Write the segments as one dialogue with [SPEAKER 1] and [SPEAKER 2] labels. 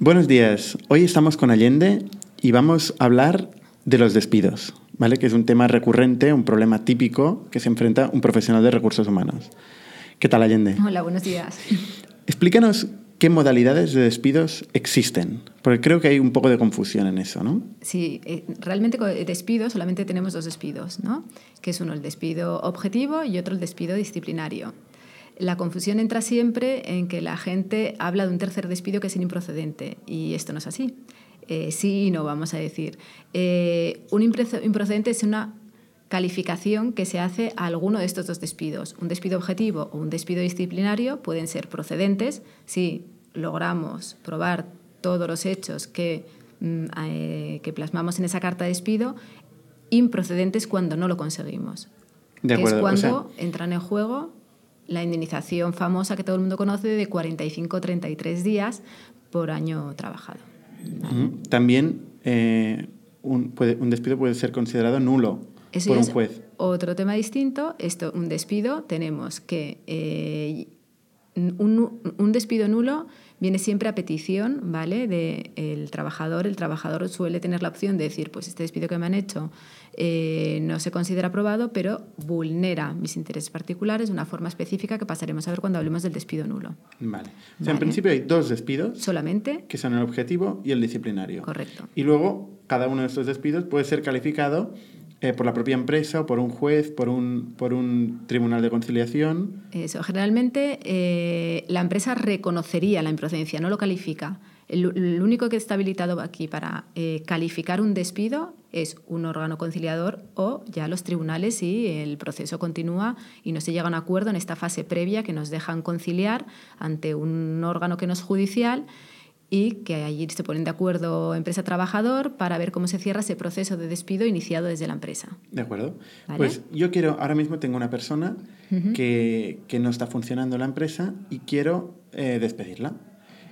[SPEAKER 1] Buenos días. Hoy estamos con Allende y vamos a hablar de los despidos, ¿vale? Que es un tema recurrente, un problema típico que se enfrenta un profesional de recursos humanos. ¿Qué tal, Allende?
[SPEAKER 2] Hola, buenos días.
[SPEAKER 1] Explícanos qué modalidades de despidos existen, porque creo que hay un poco de confusión en eso, ¿no?
[SPEAKER 2] Sí, eh, realmente con despido solamente tenemos dos despidos, ¿no? Que es uno el despido objetivo y otro el despido disciplinario. La confusión entra siempre en que la gente habla de un tercer despido que es improcedente y esto no es así. Eh, sí y no, vamos a decir. Eh, un improcedente es una calificación que se hace a alguno de estos dos despidos. Un despido objetivo o un despido disciplinario pueden ser procedentes si logramos probar todos los hechos que, mm, eh, que plasmamos en esa carta de despido, improcedentes cuando no lo conseguimos.
[SPEAKER 1] De
[SPEAKER 2] que
[SPEAKER 1] acuerdo.
[SPEAKER 2] es
[SPEAKER 1] o
[SPEAKER 2] cuando
[SPEAKER 1] sea,
[SPEAKER 2] entran en juego la indemnización famosa que todo el mundo conoce de 45-33 días por año trabajado.
[SPEAKER 1] También eh, un, puede- un despido puede ser considerado nulo
[SPEAKER 2] Eso
[SPEAKER 1] por un
[SPEAKER 2] es
[SPEAKER 1] juez.
[SPEAKER 2] Otro tema distinto, esto, un despido, tenemos que eh, un, un despido nulo viene siempre a petición ¿vale? del trabajador. El trabajador suele tener la opción de decir, pues este despido que me han hecho eh, no se considera aprobado, pero vulnera mis intereses particulares de una forma específica que pasaremos a ver cuando hablemos del despido nulo.
[SPEAKER 1] Vale. O sea, en
[SPEAKER 2] Vale.
[SPEAKER 1] principio hay dos despidos,
[SPEAKER 2] Solamente,
[SPEAKER 1] que son el objetivo y el disciplinario.
[SPEAKER 2] correcto.
[SPEAKER 1] Y luego, cada uno de estos despidos puede ser calificado eh, por la propia empresa o por un juez, por un, por un tribunal de conciliación.
[SPEAKER 2] Eso, generalmente eh, la empresa reconocería la improcedencia, no lo califica. El único que está habilitado aquí para eh, calificar un despido es un órgano conciliador o ya los tribunales si el proceso continúa y no se llega a un acuerdo en esta fase previa que nos dejan conciliar ante un órgano que no es judicial y que allí se ponen de acuerdo empresa-trabajador para ver cómo se cierra ese proceso de despido iniciado desde la empresa.
[SPEAKER 1] ¿De acuerdo?
[SPEAKER 2] Vale.
[SPEAKER 1] Pues yo quiero, ahora mismo tengo una persona que, que no está funcionando la empresa y quiero eh, despedirla.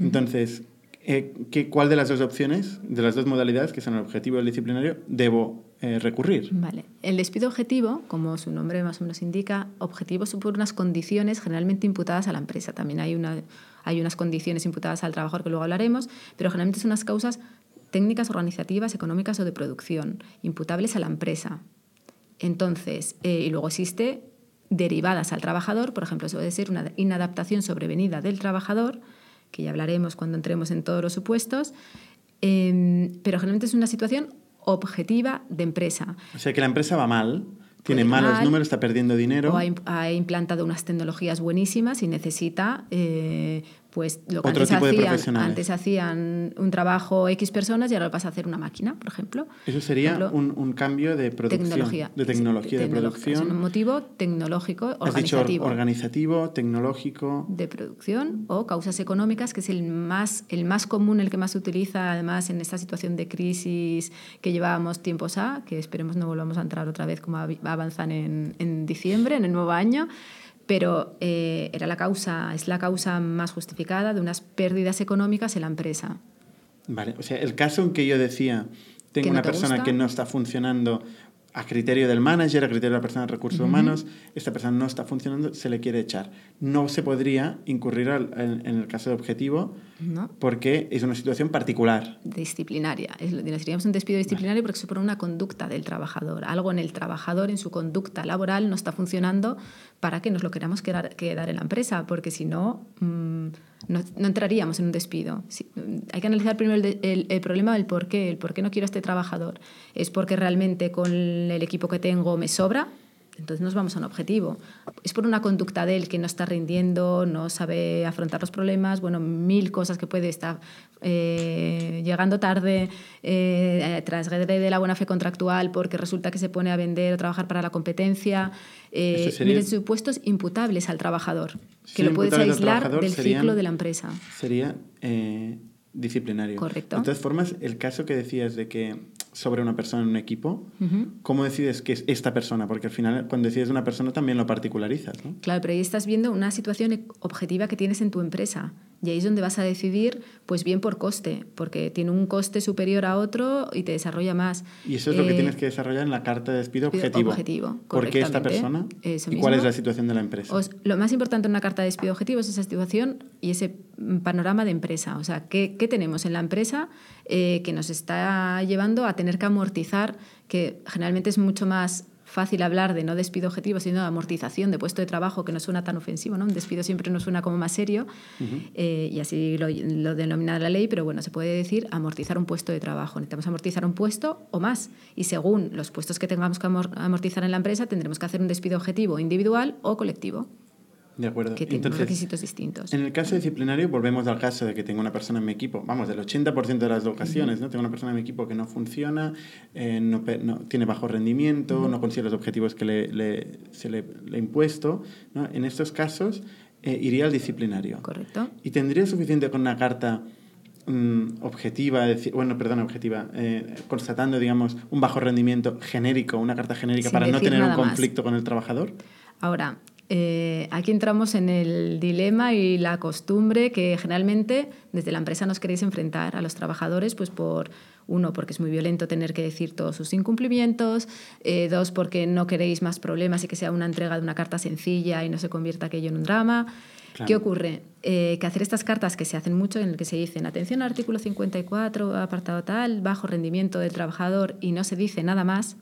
[SPEAKER 1] Entonces, eh, ¿qué, ¿cuál de las dos opciones, de las dos modalidades, que son el objetivo y el disciplinario, debo eh, recurrir?
[SPEAKER 2] Vale. El despido objetivo, como su nombre más o menos indica, objetivo supone unas condiciones generalmente imputadas a la empresa. También hay, una, hay unas condiciones imputadas al trabajador que luego hablaremos, pero generalmente son unas causas técnicas, organizativas, económicas o de producción, imputables a la empresa. Entonces, eh, y luego existe derivadas al trabajador, por ejemplo, eso puede ser una inadaptación sobrevenida del trabajador, que ya hablaremos cuando entremos en todos los supuestos, em, pero generalmente es una situación objetiva de empresa.
[SPEAKER 1] O sea, que la empresa va mal, tiene malos
[SPEAKER 2] mal,
[SPEAKER 1] números, está perdiendo dinero.
[SPEAKER 2] O ha, ha implantado unas tecnologías buenísimas y necesita, eh, pues lo que
[SPEAKER 1] Otro
[SPEAKER 2] antes
[SPEAKER 1] tipo
[SPEAKER 2] hacían, antes hacían un trabajo X personas y ahora lo pasa a hacer una máquina, por ejemplo.
[SPEAKER 1] Eso sería
[SPEAKER 2] ejemplo,
[SPEAKER 1] un, un cambio de producción.
[SPEAKER 2] Tecnología.
[SPEAKER 1] De tecnología, de producción.
[SPEAKER 2] Es un motivo tecnológico,
[SPEAKER 1] Has dicho or-
[SPEAKER 2] organizativo.
[SPEAKER 1] organizativo, tecnológico.
[SPEAKER 2] de producción o causas económicas, que es el más, el más común, el que más se utiliza además en esta situación de crisis que llevábamos tiempos a, que esperemos no volvamos a entrar otra vez como avi- avanzan en, en diciembre, en el nuevo año, pero eh, era la causa, es la causa más justificada de unas pérdidas económicas en la empresa.
[SPEAKER 1] Vale, o sea, el caso en que yo decía, tengo
[SPEAKER 2] ¿Que no
[SPEAKER 1] una
[SPEAKER 2] te
[SPEAKER 1] persona
[SPEAKER 2] gusta?
[SPEAKER 1] que no está funcionando a criterio del manager, a criterio de la persona de recursos humanos, esta persona no está funcionando, se le quiere echar. No se podría incurrir al- en, en el caso de objetivo
[SPEAKER 2] ¿no?
[SPEAKER 1] porque es una situación particular.
[SPEAKER 2] disciplinaria. Es, seríamos un despido disciplinario porque supone una conducta del trabajador. Algo en el trabajador, en su conducta laboral, no está funcionando para que nos lo queramos quedar, quedar en la empresa, porque si no, mm, no, no entraríamos en un despido. Si- hay que analizar primero el, el- el problema del por qué. El por qué no quiero a este trabajador. ¿Es porque realmente con el equipo que tengo me sobra? Entonces nos vamos a un objetivo. Es por una conducta de él que no está rindiendo, no sabe afrontar los problemas, bueno, mil cosas que puede estar eh, llegando tarde, eh, transgrede de la buena fe contractual porque resulta que se pone a vender o trabajar para la competencia. Eh,
[SPEAKER 1] sería-
[SPEAKER 2] miles de supuestos imputables al trabajador,
[SPEAKER 1] Sí,
[SPEAKER 2] que lo puedes aislar del
[SPEAKER 1] serían-
[SPEAKER 2] ciclo de la empresa.
[SPEAKER 1] Sería eh, disciplinario.
[SPEAKER 2] Correcto.
[SPEAKER 1] De todas formas, el caso que decías de que sobre una persona en un equipo, ¿cómo decides que es esta persona? Porque al final, cuando decides una persona, también lo particularizas, ¿no?
[SPEAKER 2] Claro, pero ahí estás viendo una situación objetiva que tienes en tu empresa. Y ahí es donde vas a decidir, pues bien por coste, porque tiene un coste superior a otro y te desarrolla más.
[SPEAKER 1] Y eso es lo que
[SPEAKER 2] Eh,
[SPEAKER 1] tienes que desarrollar en la carta de despido objetivo.
[SPEAKER 2] objetivo,
[SPEAKER 1] ¿Por qué esta persona?
[SPEAKER 2] Eso
[SPEAKER 1] ¿Y cuál es la situación de la empresa?
[SPEAKER 2] Os- lo más importante en una carta de despido objetivo es esa situación y ese panorama de empresa. O sea, ¿qué, qué tenemos en la empresa eh, que nos está llevando a tener que amortizar, que generalmente es mucho más fácil hablar de no despido objetivo, sino de amortización de puesto de trabajo, que no suena tan ofensivo, ¿no? Un despido siempre nos suena como más serio, eh, y así lo, lo denomina la ley, pero bueno, se puede decir amortizar un puesto de trabajo. Necesitamos amortizar un puesto o más, y según los puestos que tengamos que amor- amortizar en la empresa, tendremos que hacer un despido objetivo individual o colectivo,
[SPEAKER 1] de acuerdo.
[SPEAKER 2] que tiene requisitos distintos.
[SPEAKER 1] En el caso disciplinario, volvemos al caso de que tengo una persona en mi equipo, vamos, del 80% de las ocasiones, ¿no? Tengo una persona en mi equipo que no funciona, eh, no, no- tiene bajo rendimiento, no consigue los objetivos que le, le- se le, he impuesto. ¿no? En estos casos, eh, iría al disciplinario.
[SPEAKER 2] Correcto.
[SPEAKER 1] ¿Y tendría suficiente con una carta mm, objetiva, bueno, perdón, objetiva, eh, constatando, digamos, un bajo rendimiento genérico, una carta genérica
[SPEAKER 2] Sin
[SPEAKER 1] para no tener un
[SPEAKER 2] nada más.
[SPEAKER 1] conflicto con el trabajador?
[SPEAKER 2] Ahora, eh, aquí entramos en el dilema y la costumbre que generalmente desde la empresa nos queréis enfrentar a los trabajadores, pues por uno, porque es muy violento tener que decir todos sus incumplimientos, eh, dos, porque no queréis más problemas y que sea una entrega de una carta sencilla y no se convierta aquello en un drama.
[SPEAKER 1] Claro.
[SPEAKER 2] ¿Qué ocurre? Eh, que hacer estas cartas que se hacen mucho en el que se dicen atención al artículo 54, apartado tal, bajo rendimiento del trabajador y no se dice nada más,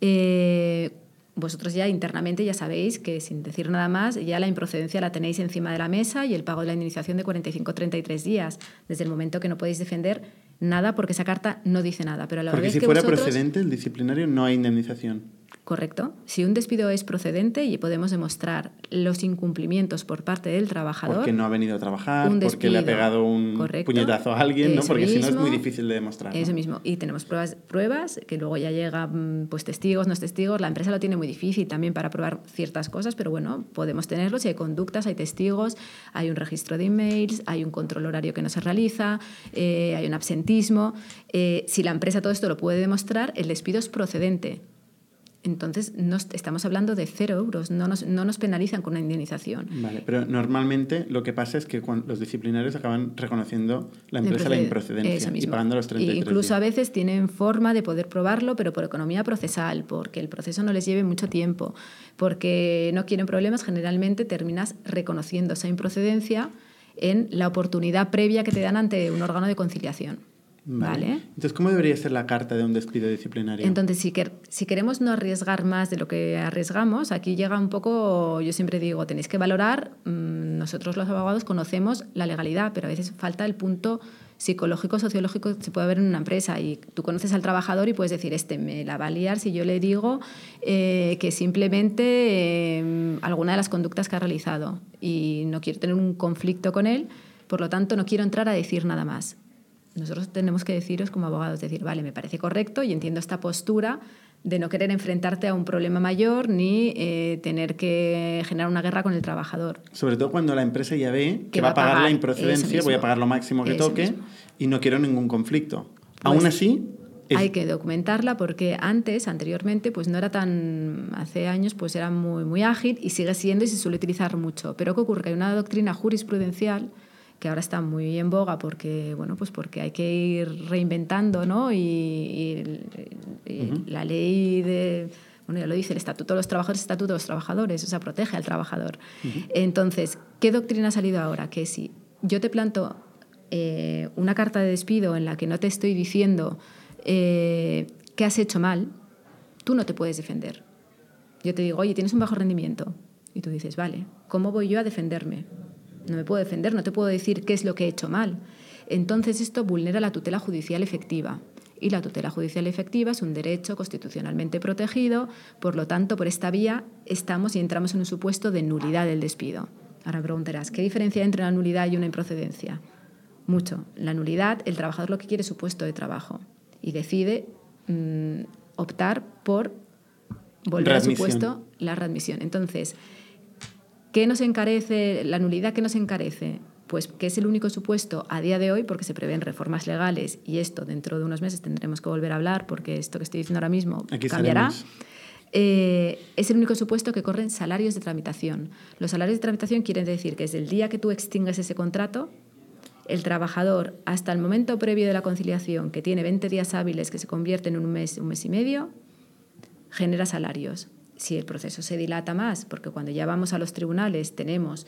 [SPEAKER 2] eh, vosotros ya internamente ya sabéis que sin decir nada más, ya la improcedencia la tenéis encima de la mesa y el pago de la indemnización de 45-33 días, desde el momento que no podéis defender nada porque esa carta no dice nada. Pero a la
[SPEAKER 1] Porque
[SPEAKER 2] vez
[SPEAKER 1] si
[SPEAKER 2] que
[SPEAKER 1] fuera
[SPEAKER 2] vosotros-
[SPEAKER 1] procedente el disciplinario no hay indemnización.
[SPEAKER 2] Correcto. Si un despido es procedente y podemos demostrar los incumplimientos por parte del trabajador,
[SPEAKER 1] Porque no ha venido a trabajar, porque le ha pegado un
[SPEAKER 2] Correcto.
[SPEAKER 1] puñetazo a alguien, ¿no? Porque si no es muy difícil de demostrar. ¿no?
[SPEAKER 2] Eso mismo. Y tenemos pruebas, pruebas que luego ya llegan pues, testigos, no testigos. La empresa lo tiene muy difícil también para probar ciertas cosas, pero bueno, podemos tenerlos. Y hay conductas, hay testigos, hay un registro de emails, hay un control horario que no se realiza, eh, hay un absentismo. Eh, si la empresa todo esto lo puede demostrar, el despido es procedente. Entonces, no est- estamos hablando de cero euros, no nos, no nos penalizan con una indemnización.
[SPEAKER 1] Vale, pero normalmente lo que pasa es que cuando los disciplinarios acaban reconociendo la empresa la
[SPEAKER 2] proced-
[SPEAKER 1] improcedencia y pagando los 33
[SPEAKER 2] E incluso
[SPEAKER 1] días.
[SPEAKER 2] a veces tienen forma de poder probarlo, pero por economía procesal, porque el proceso no les lleve mucho tiempo, porque no quieren problemas, generalmente terminas reconociendo esa improcedencia en la oportunidad previa que te dan ante un órgano de conciliación. ¿Vale?
[SPEAKER 1] Entonces, ¿cómo debería ser la carta de un despido disciplinario?
[SPEAKER 2] Entonces, si, quer- si queremos no arriesgar más de lo que arriesgamos, aquí llega un poco, yo siempre digo, tenéis que valorar, mm, nosotros los abogados conocemos la legalidad, pero a veces falta el punto psicológico, sociológico que se puede ver en una empresa y tú conoces al trabajador y puedes decir, este me la va a liar si yo le digo eh, que simplemente eh, alguna de las conductas que ha realizado y no quiero tener un conflicto con él, por lo tanto no quiero entrar a decir nada más. Nosotros tenemos que deciros como abogados, decir, vale, me parece correcto y entiendo esta postura de no querer enfrentarte a un problema mayor ni eh, tener que generar una guerra con el trabajador.
[SPEAKER 1] Sobre todo cuando la empresa ya ve que,
[SPEAKER 2] Que
[SPEAKER 1] va a pagar, la
[SPEAKER 2] eso
[SPEAKER 1] improcedencia, voy a pagar lo máximo que toque
[SPEAKER 2] mismo.
[SPEAKER 1] y no quiero ningún conflicto.
[SPEAKER 2] Pues
[SPEAKER 1] Aún así, es-
[SPEAKER 2] Hay que documentarla porque antes, anteriormente, pues no era tan, hace años, pues era muy, muy ágil y sigue siendo y se suele utilizar mucho. Pero ¿qué ocurre? Que hay una doctrina jurisprudencial que ahora está muy en boga porque, bueno, pues porque hay que ir reinventando, ¿no? Y, la ley de... Bueno, ya lo dice el Estatuto de los Trabajadores, el Estatuto de los Trabajadores, o sea, protege al trabajador. Entonces, ¿qué doctrina ha salido ahora? Que si yo te planto eh, una carta de despido en la que no te estoy diciendo eh, que has hecho mal, tú no te puedes defender. Yo te digo, oye, tienes un bajo rendimiento. Y tú dices, vale, ¿cómo voy yo a defenderme? No me puedo defender, no te puedo decir qué es lo que he hecho mal. Entonces esto vulnera la tutela judicial efectiva. Y la tutela judicial efectiva es un derecho constitucionalmente protegido, por lo tanto, por esta vía estamos y entramos en un supuesto de nulidad del despido. Ahora preguntarás, ¿qué diferencia hay entre una nulidad y una improcedencia? Mucho. La nulidad, el trabajador lo que quiere es su puesto de trabajo y decide mm, optar por volver a su puesto la readmisión. Entonces, ¿qué nos encarece? La nulidad que nos encarece, pues que es el único supuesto a día de hoy, porque se prevén reformas legales y esto dentro de unos meses tendremos que volver a hablar, porque esto que estoy diciendo ahora mismo
[SPEAKER 1] Aquí
[SPEAKER 2] cambiará. Eh, es el único supuesto que corren salarios de tramitación. Los salarios de tramitación quieren decir que desde el día que tú extingues ese contrato, el trabajador hasta el momento previo de la conciliación, que tiene 20 días hábiles que se convierten en un mes, un mes y medio, genera salarios. Si el proceso se dilata más, porque cuando ya vamos a los tribunales tenemos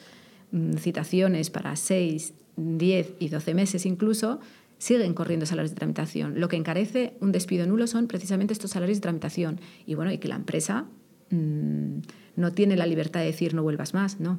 [SPEAKER 2] mm, citaciones para 6, 10 y 12 meses incluso, siguen corriendo salarios de tramitación. Lo que encarece un despido nulo son precisamente estos salarios de tramitación. Y bueno, y que la empresa mm, no tiene la libertad de decir no vuelvas más, ¿no?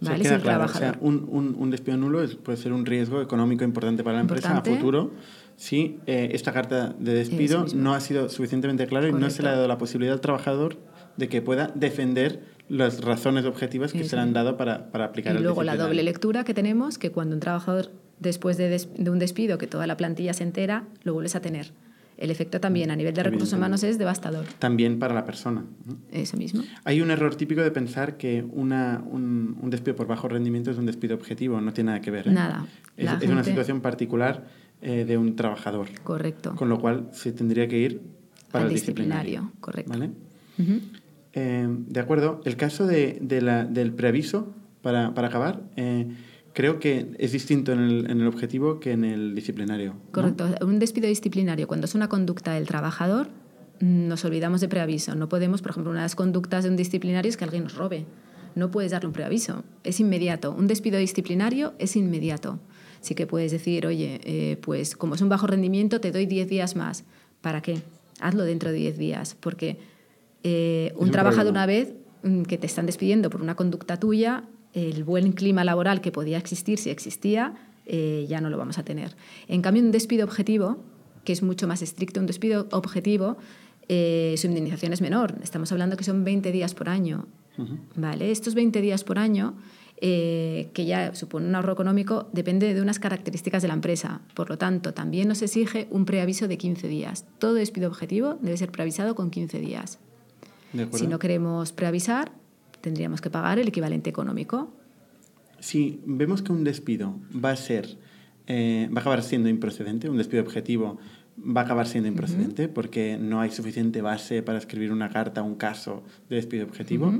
[SPEAKER 1] ¿Vale? O sea, un, despido nulo puede ser un riesgo económico importante para la empresa a futuro si eh, esta carta de despido no ha sido suficientemente clara y no se le ha dado la posibilidad al trabajador de que pueda defender las razones objetivas que se le han dado para, para aplicar
[SPEAKER 2] y luego la doble lectura que tenemos, que cuando un trabajador, después de, de un despido, que toda la plantilla se entera, lo vuelves a tener el efecto también a nivel de recursos humanos es devastador.
[SPEAKER 1] También para la persona.
[SPEAKER 2] Eso mismo.
[SPEAKER 1] Hay un error típico de pensar que una, un, un, despido por bajo rendimiento es un despido objetivo, no tiene nada que ver. ¿eh?
[SPEAKER 2] Nada.
[SPEAKER 1] Es, es una situación particular eh, de un trabajador.
[SPEAKER 2] Correcto.
[SPEAKER 1] Con lo cual se tendría que ir para el disciplinario.
[SPEAKER 2] Correcto.
[SPEAKER 1] ¿vale? Eh, de acuerdo. El caso del preaviso, para, acabar creo que es distinto en el, objetivo que en el disciplinario.
[SPEAKER 2] Correcto. Un despido disciplinario, cuando es una conducta del trabajador, nos olvidamos de preaviso. No podemos, por ejemplo, una de las conductas de un disciplinario es que alguien nos robe. No puedes darle un preaviso. Es inmediato. Un despido disciplinario es inmediato. Sí que puedes decir, oye, eh, pues como es un bajo rendimiento, te doy 10 días más. ¿Para qué? Hazlo dentro de 10 días. Porque eh, un, trabajador una vez mm, que te están despidiendo por una conducta tuya el buen clima laboral que podía existir si existía, eh, ya no lo vamos a tener. En cambio, un despido objetivo, que es mucho más estricto, un despido objetivo, eh, su indemnización es menor. Estamos hablando que son 20 días por año. ¿Vale? Estos 20 días por año, eh, que ya supone un ahorro económico, depende de unas características de la empresa. Por lo tanto, también nos exige un preaviso de 15 días. Todo despido objetivo debe ser preavisado con 15 días. Si no queremos preavisar, tendríamos que pagar el equivalente económico.
[SPEAKER 1] Si vemos que un despido va a ser, eh, va a acabar siendo improcedente, un despido objetivo va a acabar siendo improcedente porque no hay suficiente base para escribir una carta, un caso de despido objetivo.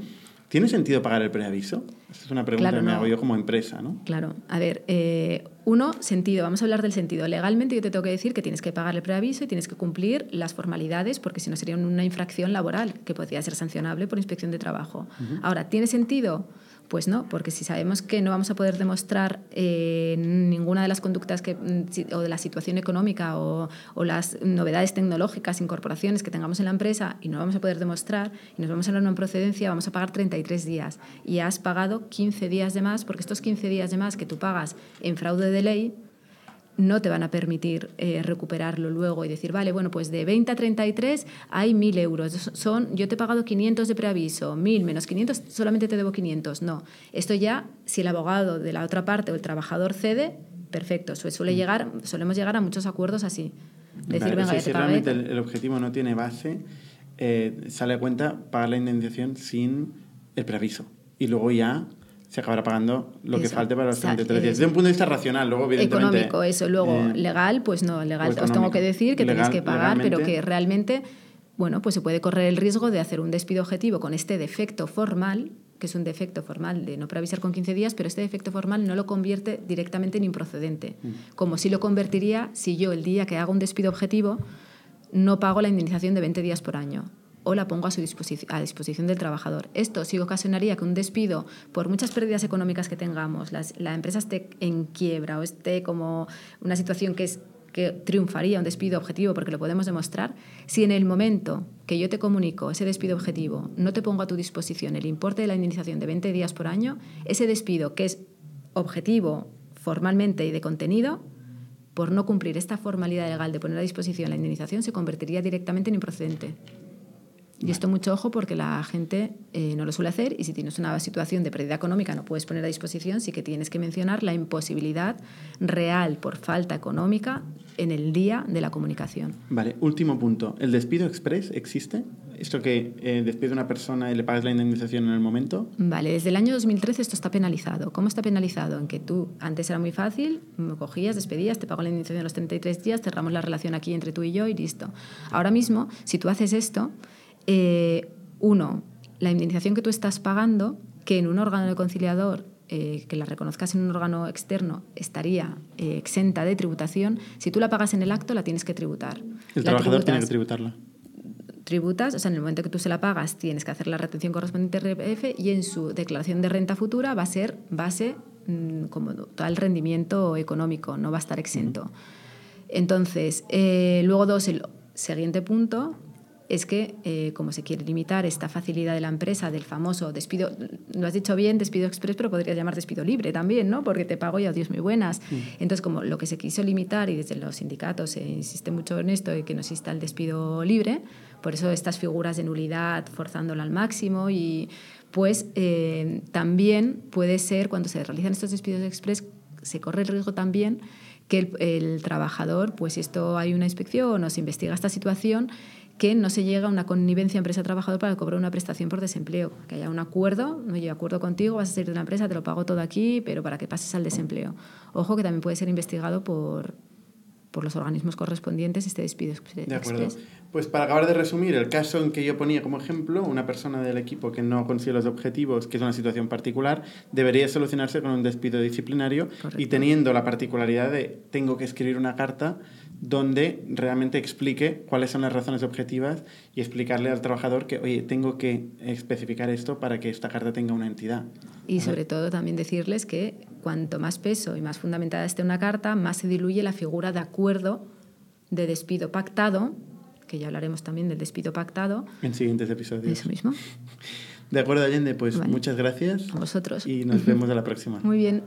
[SPEAKER 1] ¿Tiene sentido pagar el preaviso? Esa es una pregunta que me hago yo como empresa, ¿no?
[SPEAKER 2] Claro. A ver, eh, uno, sentido. Vamos a hablar del sentido. Legalmente yo te tengo que decir que tienes que pagar el preaviso y tienes que cumplir las formalidades porque si no sería una infracción laboral que podría ser sancionable por inspección de trabajo. Ahora, ¿tiene sentido? Pues no, porque si sabemos que no vamos a poder demostrar eh, ninguna de las conductas que, mm, o de la situación económica o, las novedades tecnológicas, incorporaciones que tengamos en la empresa y no vamos a poder demostrar y nos vamos a hablar en procedencia, vamos a pagar 33 días. Y has pagado 15 días de más porque estos 15 días de más que tú pagas en fraude de ley no te van a permitir eh, recuperarlo luego y decir, vale, bueno, pues de 20 a 33 hay 1.000 euros. Son, yo te he pagado 500 de preaviso, 1.000 menos 500, solamente te debo 500. No, esto ya, si el abogado de la otra parte o el trabajador cede, perfecto. Suele mm. llegar, solemos llegar a muchos acuerdos así.
[SPEAKER 1] Decir, venga, si realmente el, objetivo no tiene base, eh, sale a cuenta pagar la indemnización sin el preaviso. Y luego ya se acabará pagando lo que falte para los 33 días. Desde un punto de vista racional, luego evidentemente...
[SPEAKER 2] Económico, eso. Luego, eh, legal, pues no, legal. Os tengo que decir que tenéis que pagar, pero que realmente, bueno, pues se puede correr el riesgo de hacer un despido objetivo con este defecto formal, que es un defecto formal de no preavisar con 15 días, pero este defecto formal no lo convierte directamente en improcedente, mm. como si lo convertiría si yo el día que hago un despido objetivo no pago la indemnización de 20 días por año o la pongo a, su a disposición del trabajador. Esto sí ocasionaría que un despido, por muchas pérdidas económicas que tengamos, la empresa esté en quiebra o esté como una situación que que triunfaría un despido objetivo porque lo podemos demostrar, si en el momento que yo te comunico ese despido objetivo no te pongo a tu disposición el importe de la indemnización de 20 días por año, ese despido que es objetivo formalmente y de contenido, por no cumplir esta formalidad legal de poner a disposición la indemnización, se convertiría directamente en improcedente. Y esto mucho ojo porque la gente eh, no lo suele hacer y si tienes una situación de pérdida económica no puedes poner a disposición, sí que tienes que mencionar la imposibilidad real por falta económica en el día de la comunicación.
[SPEAKER 1] Vale, último punto. ¿El despido express existe? ¿Esto que eh, despide a una persona y le pagas la indemnización en el momento?
[SPEAKER 2] Vale, desde el año 2013 esto está penalizado. ¿Cómo está penalizado? En que tú antes era muy fácil, me cogías, despedías, te pago la indemnización en los 33 días, cerramos la relación aquí entre tú y yo y listo. Ahora mismo, si tú haces esto, eh, uno, la indemnización que tú estás pagando, que en un órgano de conciliador eh, que la reconozcas en un órgano externo estaría eh, exenta de tributación, si tú la pagas en el acto la tienes que tributar.
[SPEAKER 1] El trabajador tiene que tributarla.
[SPEAKER 2] Tributas, o sea, en el momento que tú se la pagas tienes que hacer la retención correspondiente RPF y en su declaración de renta futura va a ser base mm, como tal rendimiento económico, no va a estar exento. Entonces, eh, luego dos, el siguiente punto es que, eh, como se quiere limitar esta facilidad de la empresa del famoso despido, lo has dicho bien, despido express, pero podría llamar despido libre también, ¿no? Porque te pago y adiós muy buenas. Entonces, como lo que se quiso limitar, y desde los sindicatos se insiste mucho en esto, de que no exista el despido libre, por eso estas figuras de nulidad forzándola al máximo y pues eh, también puede ser, cuando se realizan estos despidos express, se corre el riesgo también que el, el trabajador, pues si esto hay una inspección o se investiga esta situación, que no se llega a una connivencia empresa-trabajador para cobrar una prestación por desempleo. Que haya un acuerdo, no de acuerdo contigo, vas a salir de una empresa, te lo pago todo aquí, pero para que pases al desempleo. Ojo que también puede ser investigado por, por los organismos correspondientes este despido.
[SPEAKER 1] De acuerdo. Pues para acabar de resumir, el caso en que yo ponía como ejemplo, una persona del equipo que no consigue los objetivos, que es una situación particular, debería solucionarse con un despido disciplinario y teniendo la particularidad de tengo que escribir una carta donde realmente explique cuáles son las razones objetivas y explicarle al trabajador que, oye, tengo que especificar esto para que esta carta tenga una entidad.
[SPEAKER 2] Y sobre todo también decirles que cuanto más peso y más fundamentada esté una carta, más se diluye la figura de acuerdo de despido pactado, que ya hablaremos también del despido pactado.
[SPEAKER 1] En siguientes episodios.
[SPEAKER 2] Eso mismo.
[SPEAKER 1] De acuerdo, Allende, pues muchas gracias.
[SPEAKER 2] A vosotros.
[SPEAKER 1] Y nos vemos a la próxima.
[SPEAKER 2] Muy bien.